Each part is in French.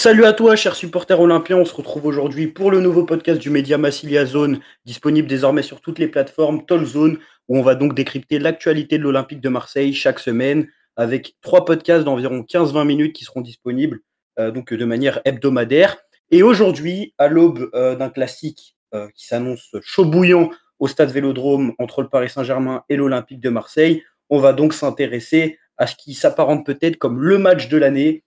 Salut à toi, chers supporters olympiens. On se retrouve aujourd'hui pour le nouveau podcast du média Massilia Zone, disponible désormais sur toutes les plateformes Toll Zone, où on va donc décrypter l'actualité de l'Olympique de Marseille chaque semaine, avec trois podcasts d'environ 15-20 minutes qui seront disponibles euh, donc de manière hebdomadaire. Et aujourd'hui, à l'aube euh, d'un classique euh, qui s'annonce chaud bouillant au stade Vélodrome entre le Paris Saint-Germain et l'Olympique de Marseille, on va donc s'intéresser à ce qui s'apparente peut-être comme le match de l'année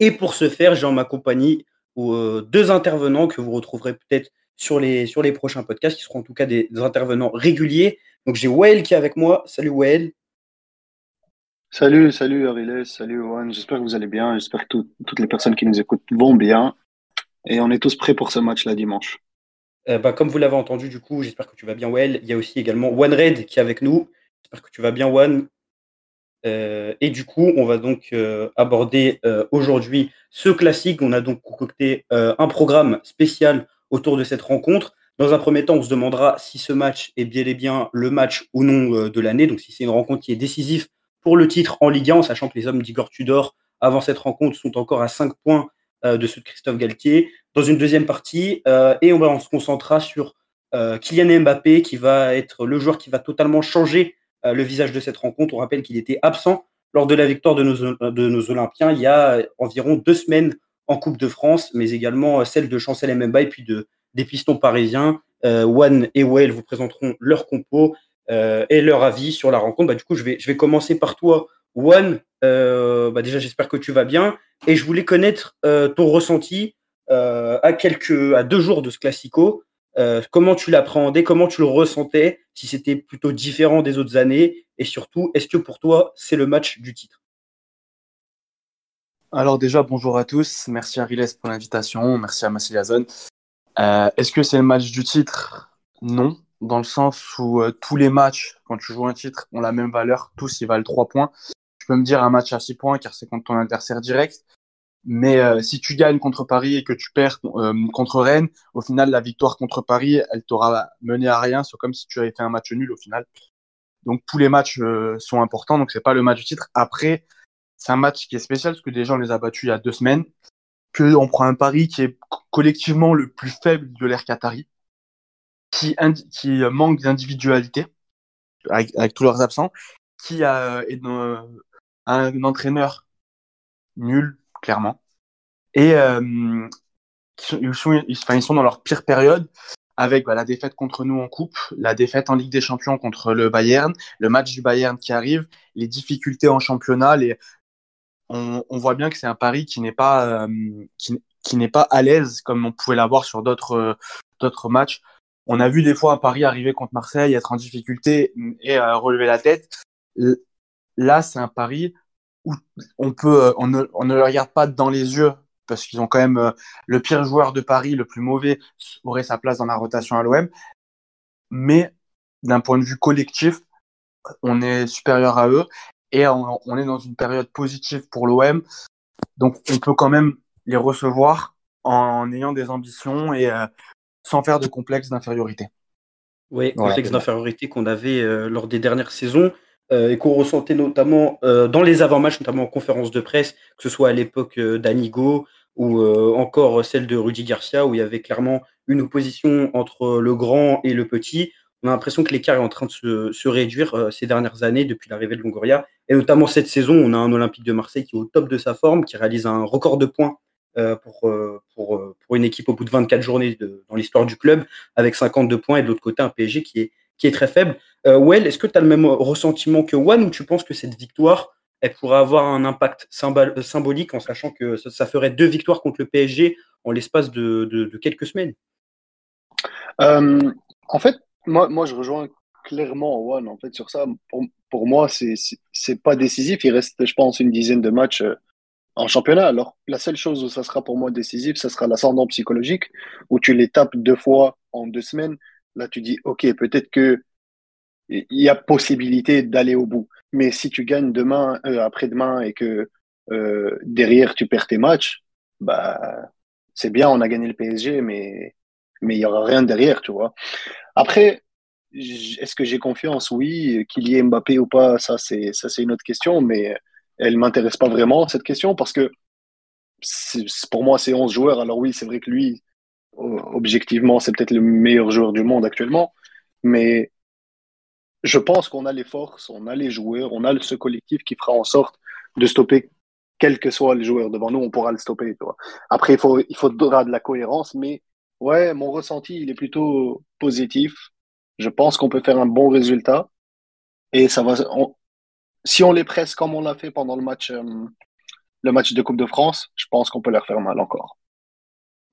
et pour ce faire, j'ai en ma compagnie euh, deux intervenants que vous retrouverez peut-être sur les, sur les prochains podcasts, qui seront en tout cas des, intervenants réguliers. Donc j'ai Wael qui est avec moi. Salut Wael. Salut, salut Ariles, salut Owen. J'espère que vous allez bien. J'espère que toutes les personnes qui nous écoutent vont bien. Et on est tous prêts pour ce match-là dimanche. Euh, bah, comme vous l'avez entendu, du coup, j'espère que tu vas bien, Wael. Il y a aussi également One Red qui est avec nous. J'espère que tu vas bien, One. Euh, et du coup, on va donc euh, aborder euh, aujourd'hui ce classique. On a donc concocté un programme spécial autour de cette rencontre. Dans un premier temps, on se demandera si ce match est bien et bien le match ou non de l'année, donc si c'est une rencontre qui est décisive pour le titre en Ligue 1, en sachant que les hommes d'Igor Tudor, avant cette rencontre, sont encore à 5 points de ceux de Christophe Galtier. Dans une deuxième partie, et on, va, on se concentrera sur Kylian Mbappé, qui va être le joueur qui va totalement changer le visage de cette rencontre. On rappelle qu'il était absent lors de la victoire de nos, de nos Olympiens il y a environ deux semaines en Coupe de France, mais également euh, celle de Chancel Mbemba et puis de, des pistons parisiens. Euh, One et Well vous présenteront leur compo et leur avis sur la rencontre. Bah, du coup, je vais, je vais commencer par toi, One. bah, déjà, j'espère que tu vas bien et je voulais connaître ton ressenti à quelques, à deux jours de ce classico. Euh, comment tu l'appréhendais, comment tu le ressentais, si c'était plutôt différent des autres années, et surtout, est-ce que pour toi, c'est le match du titre? Alors déjà, bonjour à tous, merci à Riles pour l'invitation, merci à Massiliazone. Euh, est-ce que c'est le match du titre? Non, dans le sens où euh, tous les matchs, quand tu joues un titre, ont la même valeur, tous ils valent 3 points. Tu peux me dire un match à 6 points car c'est contre ton adversaire direct. Mais euh, si tu gagnes contre Paris et que tu perds euh, contre Rennes, au final, la victoire contre Paris, elle t'aura mené à rien. C'est comme si tu avais fait un match nul au final. Donc tous les matchs euh, sont importants. Donc c'est pas le match du titre. Après, c'est un match qui est spécial parce que déjà on les a battus il y a deux semaines. Que on prend un Paris qui est collectivement le plus faible de l'ère Qatari, qui, qui manque d'individualité avec, avec, tous leurs absents, qui a un entraîneur nul, clairement. Et euh, ils, sont, ils, sont, dans leur pire période avec bah, la défaite contre nous en coupe, la défaite en Ligue des Champions contre le Bayern, le match du Bayern qui arrive, les difficultés en championnat. Les... On, voit bien que c'est un pari qui n'est pas, euh, qui, pas à l'aise comme on pouvait l'avoir sur euh, d'autres matchs. On a vu des fois un pari arriver contre Marseille, être en difficulté et relever la tête. Là, c'est un pari on peut, euh, on ne, le regarde pas dans les yeux parce qu'ils ont quand même euh, le pire joueur de Paris, le plus mauvais, aurait sa place dans la rotation à l'OM. Mais d'un point de vue collectif, on est supérieur à eux et on, est dans une période positive pour l'OM. Donc on peut quand même les recevoir en ayant des ambitions et euh, sans faire de complexe d'infériorité. Oui, complexe d'infériorité qu'on avait lors des dernières saisons. Euh, et qu'on ressentait notamment euh, dans les avant-matchs, notamment en conférence de presse, que ce soit à l'époque euh, d'Anigo ou encore celle de Rudy Garcia, où il y avait clairement une opposition entre le grand et le petit. On a l'impression que l'écart est en train de se, réduire ces dernières années depuis l'arrivée de Longoria. Et notamment cette saison, on a un Olympique de Marseille qui est au top de sa forme, qui réalise un record de points pour, une équipe au bout de 24 journées dans l'histoire du club, avec 52 points, et de l'autre côté, un PSG qui est, qui est très faible. Euh, well, est-ce que tu as le même ressentiment que One ou tu penses que cette victoire, elle pourrait avoir un impact euh, symbolique en sachant que ça, ferait deux victoires contre le PSG en l'espace de, quelques semaines? Euh, En fait, moi, moi, je rejoins clairement One en fait, sur ça. Pour, pour moi, c'est pas décisif. Il reste, je pense, une dizaine de matchs en championnat. Alors, la seule chose où ça sera pour moi décisif, ce sera l'ascendant psychologique, où tu les tapes deux fois en deux semaines. Là, tu dis, OK, peut-être que il y a possibilité d'aller au bout. Mais si tu gagnes demain, euh, après-demain, et que euh, derrière tu perds tes matchs, bah c'est bien, on a gagné le PSG, mais mais il y aura rien derrière, tu vois. Après, est-ce que j'ai confiance? Oui, qu'il y ait Mbappé ou pas, ça c'est ça c'est une autre question, mais elle m'intéresse pas vraiment cette question parce que pour moi, c'est 11 joueurs. Alors oui, c'est vrai que lui, objectivement, c'est peut-être le meilleur joueur du monde actuellement. Mais je pense qu'on a les forces, on a les joueurs, on a ce collectif qui fera en sorte de stopper quel que soit le joueur devant nous, on pourra le stopper. Après, il, faut, il faudra de la cohérence, mais ouais, mon ressenti, il est plutôt positif. Je pense qu'on peut faire un bon résultat. Et ça va, si on les presse comme on l'a fait pendant le match, euh, le match de Coupe de France, je pense qu'on peut leur faire mal encore.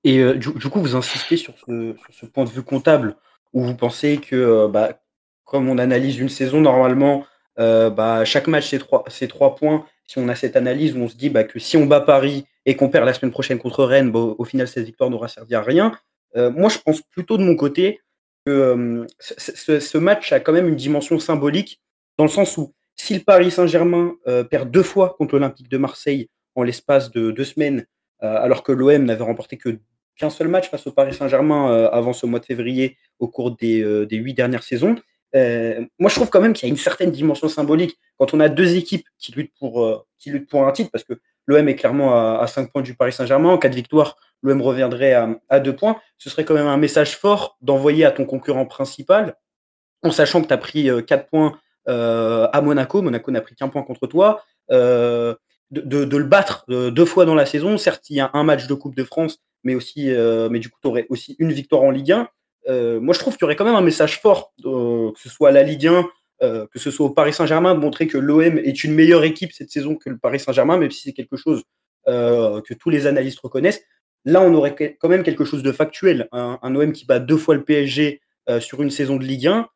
Et euh, du, coup, vous insistez sur ce, point de vue comptable, où vous pensez que, euh, bah, comme on analyse une saison, normalement, bah, chaque match, c'est trois, points. Si on a cette analyse où on se dit bah, que si on bat Paris et qu'on perd la semaine prochaine contre Rennes, au final, cette victoire n'aura servi à rien. moi, je pense plutôt de mon côté que ce, match a quand même une dimension symbolique, dans le sens où si le Paris Saint-Germain perd deux fois contre l'Olympique de Marseille en l'espace de deux semaines, euh, alors que l'OM n'avait remporté qu'un seul match face au Paris Saint-Germain euh, avant ce mois de février au cours des, euh, huit dernières saisons. moi, je trouve quand même qu'il y a une certaine dimension symbolique quand on a deux équipes qui luttent pour, qui luttent pour un titre, parce que l'OM est clairement à, 5 points du Paris Saint-Germain. En cas de victoire, l'OM reviendrait à, à 2 points. Ce serait quand même un message fort d'envoyer à ton concurrent principal, en sachant que tu as pris 4 points à Monaco. Monaco n'a pris qu'un point contre toi de, le battre euh, deux fois dans la saison. Certes, il y a un match de Coupe de France, mais aussi, euh, mais du coup, tu aurais aussi une victoire en Ligue 1. Euh, moi, je trouve qu'il y aurait quand même un message fort, que ce soit à la Ligue 1, que ce soit au Paris Saint-Germain, de montrer que l'OM est une meilleure équipe cette saison que le Paris Saint-Germain, même si c'est quelque chose que tous les analystes reconnaissent. Là, on aurait quand même quelque chose de factuel. Un, un OM qui bat deux fois le PSG sur une saison de Ligue 1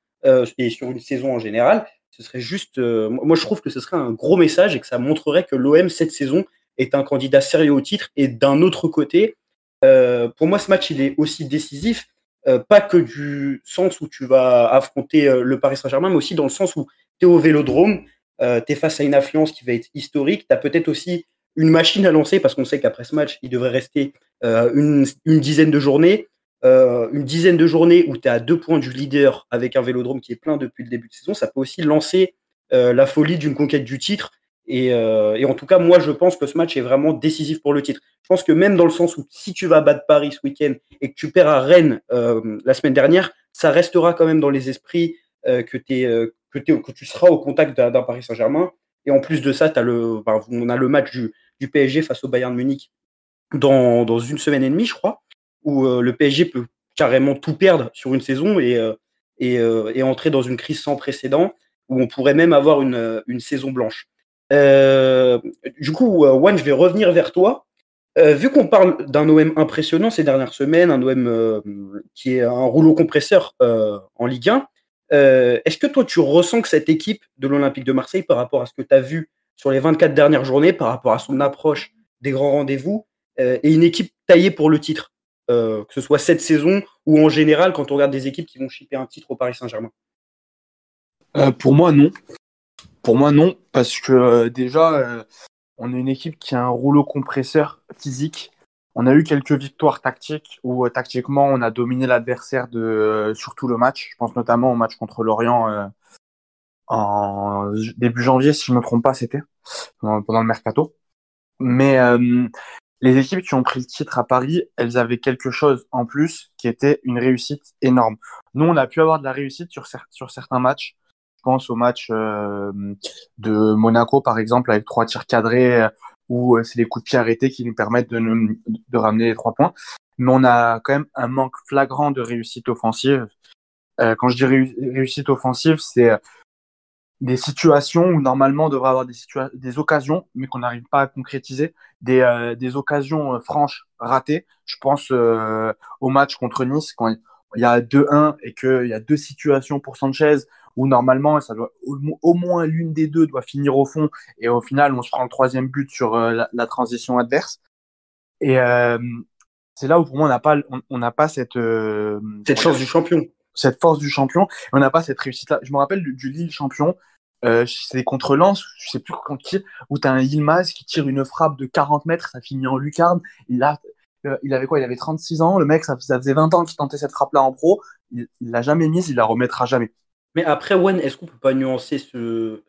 et sur une saison en général ce serait juste. Euh, moi, je trouve que ce serait un gros message et que ça montrerait que l'OM cette saison est un candidat sérieux au titre. Et d'un autre côté, euh, pour moi, ce match il est aussi décisif, euh, pas que du sens où tu vas affronter le Paris Saint-Germain, mais aussi dans le sens où tu es au Vélodrome, tu es face à une affluence qui va être historique. Tu as peut-être aussi une machine à lancer parce qu'on sait qu'après ce match, il devrait rester une, une dizaine de journées. Euh, une dizaine de journées où tu es à deux points du leader avec un vélodrome qui est plein depuis le début de saison, ça peut aussi lancer euh, la folie d'une conquête du titre. Euh, et, en tout cas, moi, je pense que ce match est vraiment décisif pour le titre. Je pense que même dans le sens où si tu vas battre Paris ce week-end et que tu perds à Rennes la semaine dernière, ça restera quand même dans les esprits que, es, que, que, tu seras au contact d'un Paris Saint-Germain. Et en plus de ça, as le, on a le match du, du, PSG face au Bayern Munich dans, dans une semaine et demie, je crois où euh, le PSG peut carrément tout perdre sur une saison et, euh, euh, et, entrer dans une crise sans précédent, où on pourrait même avoir une, une saison blanche. du coup, Juan, je vais revenir vers toi. vu qu'on parle d'un OM impressionnant ces dernières semaines, un OM qui est un rouleau compresseur en Ligue 1, est-ce que toi tu ressens que cette équipe de l'Olympique de Marseille, par rapport à ce que tu as vu sur les 24 dernières journées, par rapport à son approche des grands rendez-vous, est une équipe taillée pour le titre? Euh, que ce soit cette saison ou en général quand on regarde des équipes qui vont chipper un titre au Paris Saint-Germain euh, Pour moi, non. Pour moi, non, parce que euh, déjà, on est une équipe qui a un rouleau compresseur physique. On a eu quelques victoires tactiques où tactiquement on a dominé l'adversaire de sur tout le match. Je pense notamment au match contre Lorient en début janvier, si je ne me trompe pas, c'était pendant, le mercato. Mais les équipes qui ont pris le titre à Paris, elles avaient quelque chose en plus qui était une réussite énorme. Nous, on a pu avoir de la réussite sur, certains matchs. Je pense au match euh, de Monaco, par exemple, avec trois tirs cadrés, euh, où euh, c'est les coups de pied arrêtés qui nous permettent de, de ramener les trois points. Mais on a quand même un manque flagrant de réussite offensive. quand je dis réussite offensive, c'est des situations où normalement on devrait avoir des, des occasions, mais qu'on n'arrive pas à concrétiser, des, euh, des occasions euh, franches ratées. Je pense euh, au match contre Nice, quand il y a 2-1 et qu'il y a deux situations pour Sanchez, où normalement ça doit, au, moins l'une des deux doit finir au fond, et au final on se prend le troisième but sur la, transition adverse. Et c'est là où pour moi on n'a pas, on n'a pas cette, cette chance du champion cette force du champion. On n'a pas cette réussite-là. Je me rappelle du, Lille champion. Euh, c'est contre Lens, je sais plus quand qui, où tu un Yilmaz qui tire une frappe de 40 mètres, ça finit en lucarne. Euh, il avait quoi? Il avait 36 ans. Le mec, ça, faisait 20 ans qu'il tentait cette frappe-là en pro. Il l'a jamais mise, il la remettra jamais. Mais après, Wen, est-ce qu'on peut pas nuancer ce,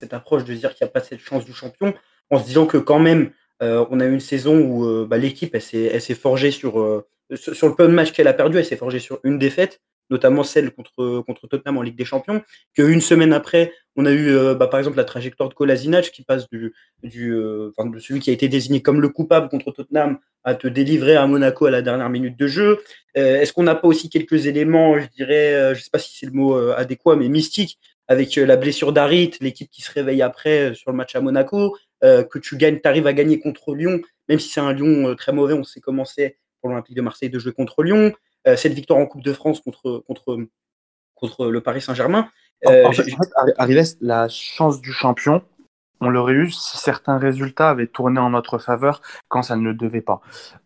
cette approche de dire qu'il n'y a pas cette chance du champion en se disant que quand même, on a eu une saison où bah, l'équipe, elle s'est forgée sur, sur le peu de matchs qu'elle a perdu, elle s'est forgée sur une défaite notamment celle contre, Tottenham en Ligue des Champions, qu'une semaine après, on a eu euh, bah, par exemple la trajectoire de Kolasinac qui passe du, du euh, de celui qui a été désigné comme le coupable contre Tottenham à te délivrer à Monaco à la dernière minute de jeu. Euh, est-ce qu'on n'a pas aussi quelques éléments, je dirais, je ne sais pas si c'est le mot adéquat, mais mystique, avec la blessure d'Arit, l'équipe qui se réveille après sur le match à Monaco, que tu gagnes, arrives à gagner contre Lyon, même si c'est un Lyon très mauvais, on sait comment c'est pour l'Olympique de Marseille de jouer contre Lyon. Euh, cette victoire en Coupe de France contre, contre, contre le Paris Saint-Germain. en, euh, fait, la chance du champion, on l'aurait eu si certains résultats avaient tourné en notre faveur quand ça ne le devait pas.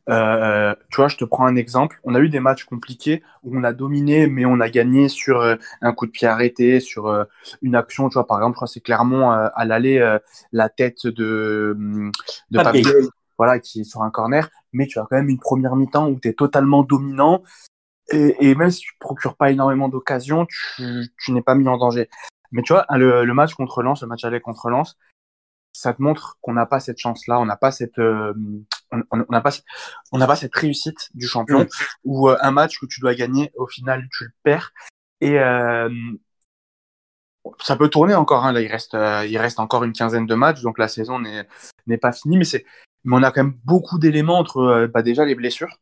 Euh, tu vois, je te prends un exemple. On a eu des matchs compliqués où on a dominé, mais on a gagné sur un coup de pied arrêté, sur une action. Tu vois, par exemple, c'est Clermont à l'aller, la tête de, de voilà, qui est sur un corner, mais tu as quand même une première mi-temps où tu es totalement dominant, et, même si tu procures pas énormément d'occasions, tu, n'es pas mis en danger. Mais tu vois, le, match contre Lens, le match aller contre Lens, ça te montre qu'on n'a pas cette chance-là, on n'a pas cette, euh, on n'a pas, on n'a pas cette réussite du champion ou euh, un match que tu dois gagner, au final tu le perds. Et euh, ça peut tourner encore. Hein, là, il reste, il reste encore une quinzaine de matchs, donc la saison n'est pas finie. Mais c'est, mais on a quand même beaucoup d'éléments entre, bah, déjà les blessures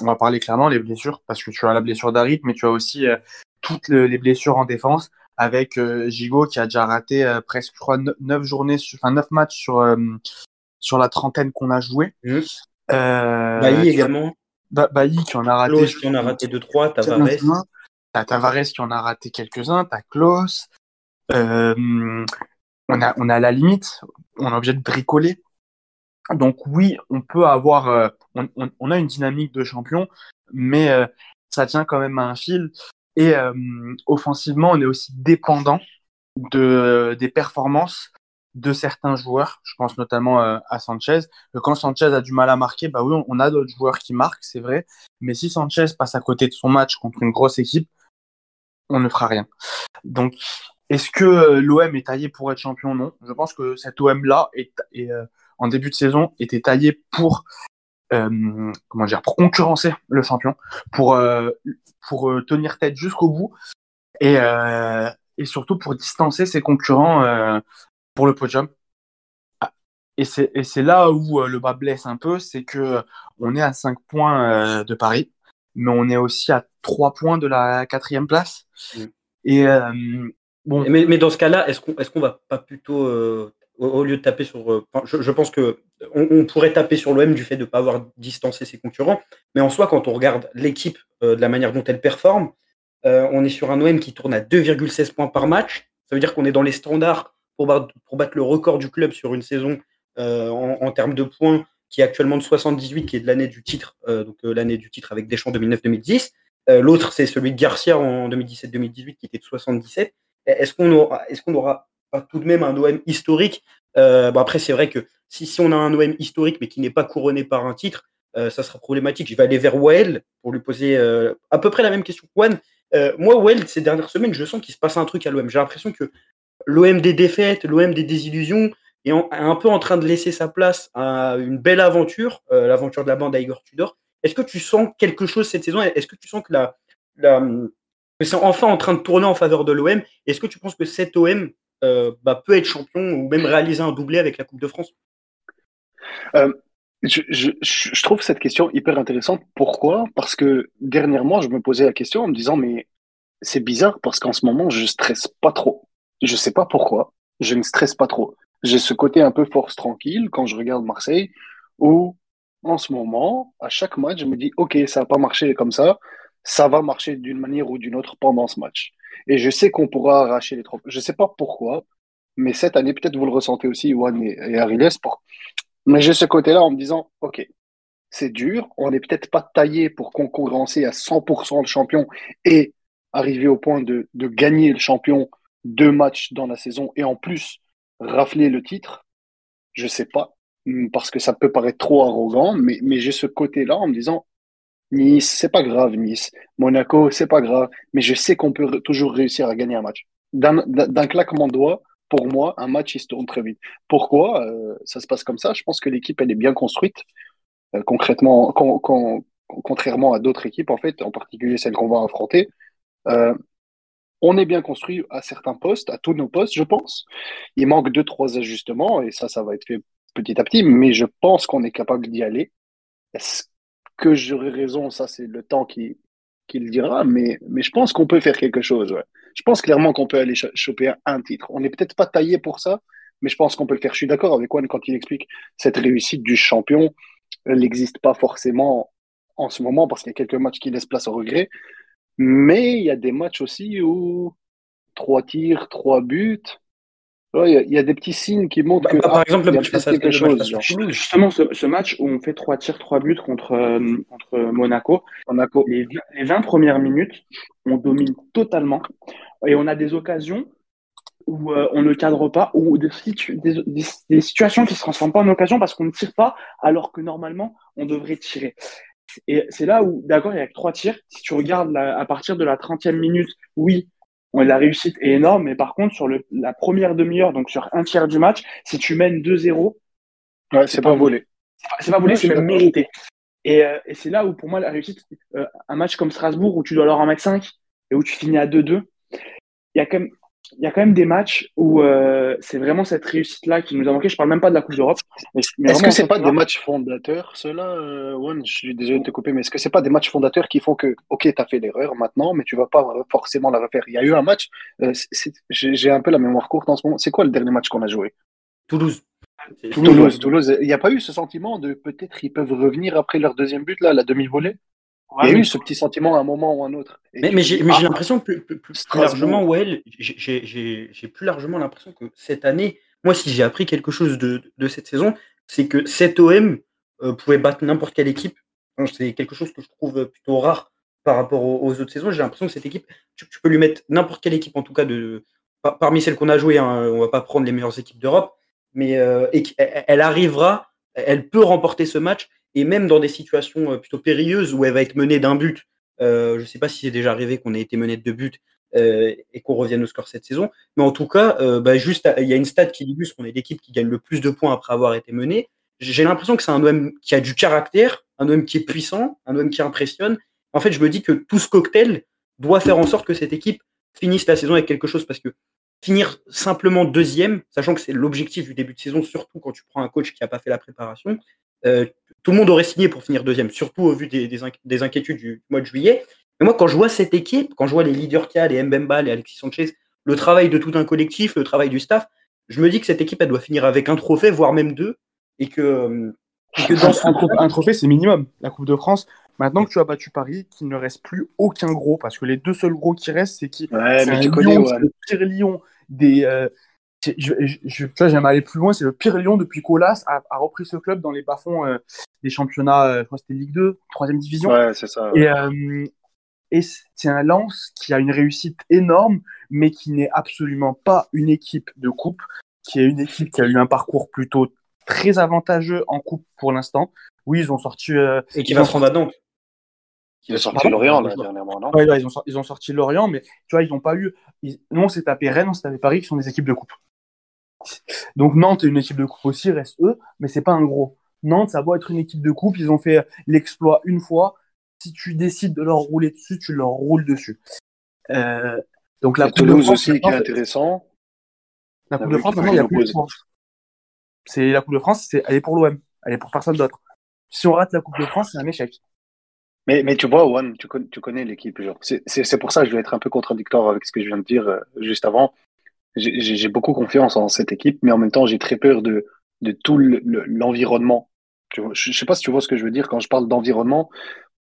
on va parler clairement les blessures, parce que tu as la blessure d'Arit, mais tu as aussi euh, toutes les blessures en défense, avec euh, Gigot qui a déjà raté euh, presque, je crois, 9 journées, enfin 9 matchs sur, sur la trentaine qu'on a joué. Mmh. Bailly également. Bailly qui en a raté. qui en a raté 2-3, Tavares. T'as Tavares qui en a raté quelques-uns, t'as Klaus. on, a, on a la limite, on est obligé de bricoler. Donc oui, on peut avoir, euh, on, a une dynamique de champion, mais euh, ça tient quand même à un fil. Et euh, offensivement, on est aussi dépendant de, des performances de certains joueurs. Je pense notamment à Sanchez. Quand Sanchez a du mal à marquer, bah oui, on a d'autres joueurs qui marquent, c'est vrai. Mais si Sanchez passe à côté de son match contre une grosse équipe, on ne fera rien. Donc, est-ce que l'OM est taillé pour être champion? Non. Je pense que cet OM-là est, est en début de saison était taillé pour euh, comment dire pour concurrencer le champion, pour euh, pour euh, tenir tête jusqu'au bout et et surtout pour distancer ses concurrents pour le podium. Ah, et c'est et c'est là où le bas blesse un peu, c'est que on est à 5 points de Paris, mais on est aussi à 3 points de la quatrième place. Mm. Et Bon. Mais, mais, dans ce cas-là, est-ce qu'on est qu'on va pas plutôt au, lieu de taper sur. Euh, je, pense que on, pourrait taper sur l'OM du fait de ne pas avoir distancé ses concurrents, mais en soi, quand on regarde l'équipe euh, de la manière dont elle performe, euh, on est sur un OM qui tourne à 2,16 points par match. Ça veut dire qu'on est dans les standards pour battre, le record du club sur une saison en, termes de points, qui est actuellement de 78, qui est de l'année du titre, donc l'année du titre avec Deschamps 2009-2010. L'autre, c'est celui de Garcia en 2017-2018, qui était de 77. Est-ce qu'on qu'on aura tout de même un OM historique. Euh, après, c'est vrai que si, si, on a un OM historique mais qui n'est pas couronné par un titre, euh, ça sera problématique. Je vais aller vers Well pour lui poser euh, à peu près la même question que Juan. moi, Well, ces dernières semaines, je sens qu'il se passe un truc à l'OM. J'ai l'impression que l'OM des défaites, l'OM des désillusions est un peu en train de laisser sa place à une belle aventure, l'aventure de la bande à Igor Tudor. Est-ce que tu sens quelque chose cette saison? Est-ce que tu sens que la, c'est enfin en train de tourner en faveur de l'OM Est-ce que tu penses que cet OM bah, peut être champion ou même réaliser un doublé avec la Coupe de France euh, je, trouve cette question hyper intéressante. Pourquoi? Parce que dernièrement, je me posais la question en me disant, mais c'est bizarre parce qu'en ce moment, je stresse pas trop. Je sais pas pourquoi. Je ne stresse pas trop. J'ai ce côté un peu force tranquille quand je regarde Marseille où, en ce moment, à chaque match, je me dis, OK, ça n'a pas marché comme ça. Ça va marcher d'une manière ou d'une autre pendant ce match. Et je sais qu'on pourra arracher les trophées. Je ne sais pas pourquoi, mais cette année, peut-être vous le ressentez aussi, Juan et, et Ariles. Pour... Mais j'ai ce côté-là en me disant, OK, c'est dur, on n'est peut-être pas taillé pour concurrencer à 100% le champion et arriver au point de, de gagner le champion deux matchs dans la saison et en plus rafler le titre. Je sais pas, parce que ça peut paraître trop arrogant, mais, mais j'ai ce côté-là en me disant, Nice, c'est pas grave, Nice. Monaco, c'est pas grave. Mais je sais qu'on peut toujours réussir à gagner un match. D'un claquement de doigts, pour moi, un match, il se tourne très vite. Pourquoi? Euh, ça se passe comme ça Je pense que l'équipe, elle est bien construite. Euh, concrètement, contrairement à d'autres équipes, en fait, en particulier celles qu'on va affronter, euh, on est bien construit à certains postes, à tous nos postes, je pense. Il manque deux, trois ajustements, et ça, ça va être fait petit à petit, mais je pense qu'on est capable d'y aller. Est-ce que j'aurai raison Ça, c'est le temps qui, qui le dira, mais, mais je pense qu'on peut faire quelque chose. Je pense clairement qu'on peut aller choper un titre. On n'est peut-être pas taillé pour ça, mais je pense qu'on peut le faire. Je suis d'accord avec Juan quand il explique cette réussite du champion. Elle n'existe pas forcément en ce moment parce qu'il y a quelques matchs qui laissent place au regret. Mais il y a des matchs aussi où trois tirs, trois buts, il y, a des petits signes qui montrent bah, que. par exemple, le match quelque chose. Justement, ce, match où on fait trois tirs, trois buts contre, euh, contre Monaco, Monaco. Les, 20 premières minutes, on domine totalement. Et on a des occasions où euh, on ne cadre pas, ou des, des, situations qui ne se transforment pas en occasion parce qu'on ne tire pas, alors que normalement, on devrait tirer. Et c'est là où, d'accord, il y a trois tirs. Si tu regardes à partir de la 30e minute, oui, la réussite est énorme, mais par contre, sur le, la première demi-heure, donc sur un tiers du match, si tu mènes 2-0, ouais, c'est pas volé. C'est pas volé, c'est même mérité. Et, euh, et c'est là où, pour moi, la réussite, euh, un match comme Strasbourg, où tu dois leur en mettre 5 et où tu finis à 2-2, il y a quand même il y a quand même des matchs où euh, c'est vraiment cette réussite-là qui nous a manqué. Je parle même pas de la Coupe d'Europe. Est-ce que c'est pas des matchs fondateurs, cela, euh, Je suis désolé de te couper, mais est-ce que c'est pas des matchs fondateurs qui font que, ok, tu as fait l'erreur maintenant, mais tu vas pas forcément la refaire? Il y a eu un match, euh, j'ai un peu la mémoire courte en ce moment. C'est quoi le dernier match qu'on a joué? Toulouse. Toulouse, Toulouse. Il n'y a pas eu ce sentiment de peut-être ils peuvent revenir après leur deuxième but, là, la demi-volée? Il y a eu ce petit sentiment à un moment ou à un autre. mais, j'ai l'impression que plus, largement, j'ai plus largement l'impression que cette année, moi, si j'ai appris quelque chose de, cette saison, c'est que cet OM euh, pouvait battre n'importe quelle équipe. C'est quelque chose que je trouve plutôt rare par rapport aux, autres saisons. J'ai l'impression que cette équipe, tu, peux lui mettre n'importe quelle équipe, en tout cas de, parmi celles qu'on a jouées. Hein, on va pas prendre les meilleures équipes d'Europe, mais euh, elle arrivera, elle peut remporter ce match et même dans des situations euh, plutôt périlleuses où elle va être menée d'un but. Euh, je ne sais pas si c'est déjà arrivé qu'on ait été mené de deux buts euh, et qu'on revienne au score cette saison. Mais en tout cas, bah, juste, il y a une stat qui illustre qu'on est l'équipe qui gagne le plus de points après avoir été menée. J'ai l'impression que c'est un OM qui a du caractère, un OM qui est puissant, un OM qui impressionne. En fait, je me dis que tout ce cocktail doit faire en sorte que cette équipe finisse la saison avec quelque chose parce que finir simplement deuxième, sachant que c'est l'objectif du début de saison, surtout quand tu prends un coach qui n'a pas fait la préparation, tout le monde aurait signé pour finir deuxième, surtout au vu des, inquiétudes du mois de juillet. Mais moi, quand je vois cette équipe, quand je vois les leaders qu'il y a, les Mbemba, les Alexis Sanchez, le travail de tout un collectif, le travail du staff, je me dis que cette équipe, elle doit finir avec un trophée, voire même deux, et que, euh, un, trophée, c'est minimum. La Coupe de France. Maintenant que tu as battu Paris, qu'il ne reste plus aucun gros, parce que les deux seuls gros qui restent, c'est qui? Ouais, mais tu connais, le pire Lyon des, euh, je, je, j'aime aller plus loin, c'est le pire Lyon depuis qu'Olas a, a, repris ce club dans les bas-fonds euh, des championnats, euh, je crois que c'était Ligue 2, troisième division. Ouais, c'est ça. Et, euh, et c'est un Lens qui a une réussite énorme, mais qui n'est absolument pas une équipe de coupe, qui est une équipe qui a eu un parcours plutôt très avantageux en coupe pour l'instant. Oui, ils ont sorti. et qui va se rendre à Nantes. Ils ont sorti Lorient là, dernièrement, non? Ouais, ils, ont sorti, ils, ont sorti, Lorient, mais tu vois, ils n'ont pas eu. Nous, on s'est tapé Rennes, on s'est tapé Paris, qui sont des équipes de coupe. Donc Nantes est une équipe de coupe aussi, reste eux, mais c'est pas un gros. Nantes, ça doit être une équipe de coupe, ils ont fait l'exploit une fois. Si tu décides de leur rouler dessus, tu leur roules dessus. Euh, donc la Coupe de France, aussi qui est intéressant. La Coupe de France, maintenant, il n'y a plus C'est la Coupe de France, c'est elle est pour l'OM, elle est pour personne d'autre. Si on rate la Coupe de France, c'est un échec. Mais, mais tu vois, Juan, tu, tu connais l'équipe. C'est pour ça que je vais être un peu contradictoire avec ce que je viens de dire euh, juste avant j'ai beaucoup confiance en cette équipe, mais en même temps, j'ai très peur de, de tout l'environnement. je ne sais pas si tu vois ce que je veux dire quand je parle d'environnement.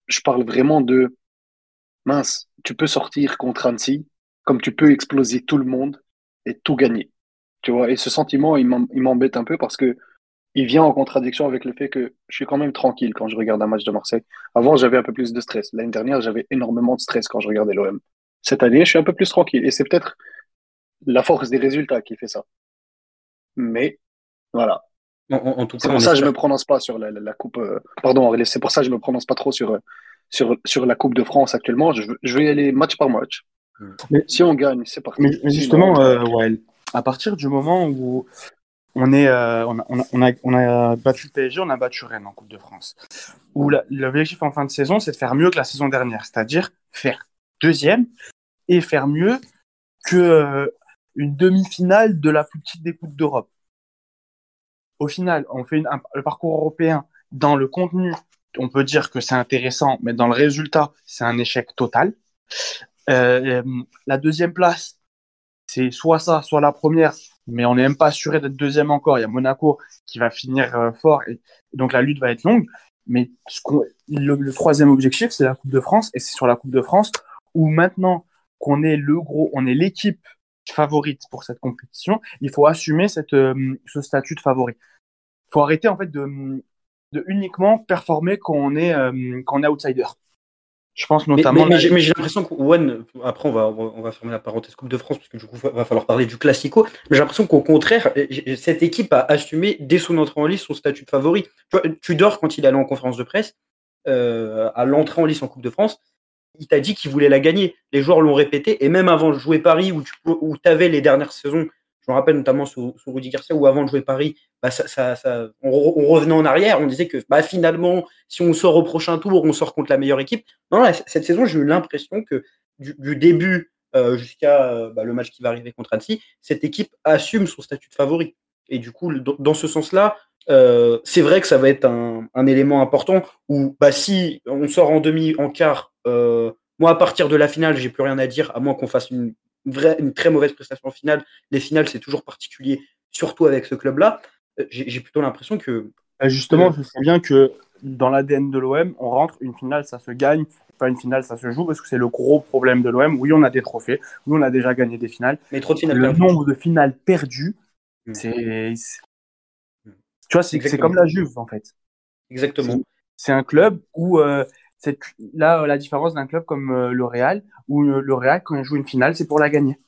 Je parle vraiment de mince, tu peux sortir contre Annecy, comme tu peux exploser tout le monde et tout gagner. Tu vois, et ce sentiment, il m'embête un peu parce que il vient en contradiction avec le fait que je suis quand même tranquille quand je regarde un match de Marseille. Avant, j'avais un peu plus de stress. L'année dernière, j'avais énormément de stress quand je regardais l'OM. Cette année, je suis un peu plus tranquille. Et c'est peut-être la force des résultats qui fait ça. Mais voilà. En, tout c'est pour ça que je me prononce pas sur la, coupe. Euh, pardon, c'est pour ça que je me prononce pas trop sur, sur, sur la Coupe de France actuellement. Je, je vais y aller match par match. Mais, si on gagne, c'est parti. Mais, justement, euh, à partir du moment où on, est, euh, on, a, on, a, on, a, battu le PSG, on a battu Rennes en Coupe de France, où l'objectif en fin de saison, c'est de faire mieux que la saison dernière, c'est-à-dire faire deuxième et faire mieux que euh, une demi-finale de la plus petite des Coupes d'Europe. Au final, on fait le parcours européen dans le contenu, on peut dire que c'est intéressant, mais dans le résultat, c'est un échec total. Euh, la deuxième place, c'est soit ça, soit la première, mais on n'est même pas assuré d'être deuxième encore. Il y a Monaco qui va finir euh, fort, et, donc la lutte va être longue. Mais le, le, troisième objectif, c'est la Coupe de France, et c'est sur la Coupe de France où maintenant qu'on est le gros, on est l'équipe favorite pour cette compétition, il faut assumer cette, euh, ce statut de favori. Il faut arrêter en fait de, de uniquement performer quand on est, euh, quand on est outsider. Je pense notamment. Mais, mais, j'ai l'impression que One, après on va, on va fermer la parenthèse Coupe de France parce que du coup va falloir parler du Classico. Mais j'ai l'impression qu'au contraire, cette équipe a assumé dès son entrée en lice son statut de favori. Tu, dors quand il allait en conférence de presse, euh, à l'entrée en lice en Coupe de France, il t'a dit qu'il voulait la gagner. Les joueurs l'ont répété et même avant de jouer Paris où tu avais les dernières saisons je me rappelle notamment sous, Rudy Garcia, où avant de jouer Paris, bah, on, revenait en arrière, on disait que bah, finalement, si on sort au prochain tour, on sort contre la meilleure équipe. Non, cette saison, j'ai eu l'impression que du, début euh, jusqu'à euh, bah, le match qui va arriver contre Annecy, cette équipe assume son statut de favori. Et du coup, dans, ce sens-là, euh, c'est vrai que ça va être un, élément important où si on sort en demi, en quart, moi à partir de la finale, j'ai plus rien à dire, à moins qu'on fasse une une très mauvaise prestation finale. Les finales, c'est toujours particulier, surtout avec ce club-là. Euh, j'ai plutôt l'impression que. Bah, justement, je sais bien que dans l'ADN de l'OM, on rentre, une finale, ça se gagne, pas une finale, ça se joue, parce que c'est le gros problème de l'OM. Oui, on a des trophées, oui, on a déjà gagné des finales. Mais trop de finales Le nombre de finales perdues, hmm. c'est. Tu vois, c'est comme la Juve, en fait. Exactement. C'est un club où. Euh, là, la différence d'un club comme euh, le Real, où le Real, quand il joue une finale, c'est pour la gagner.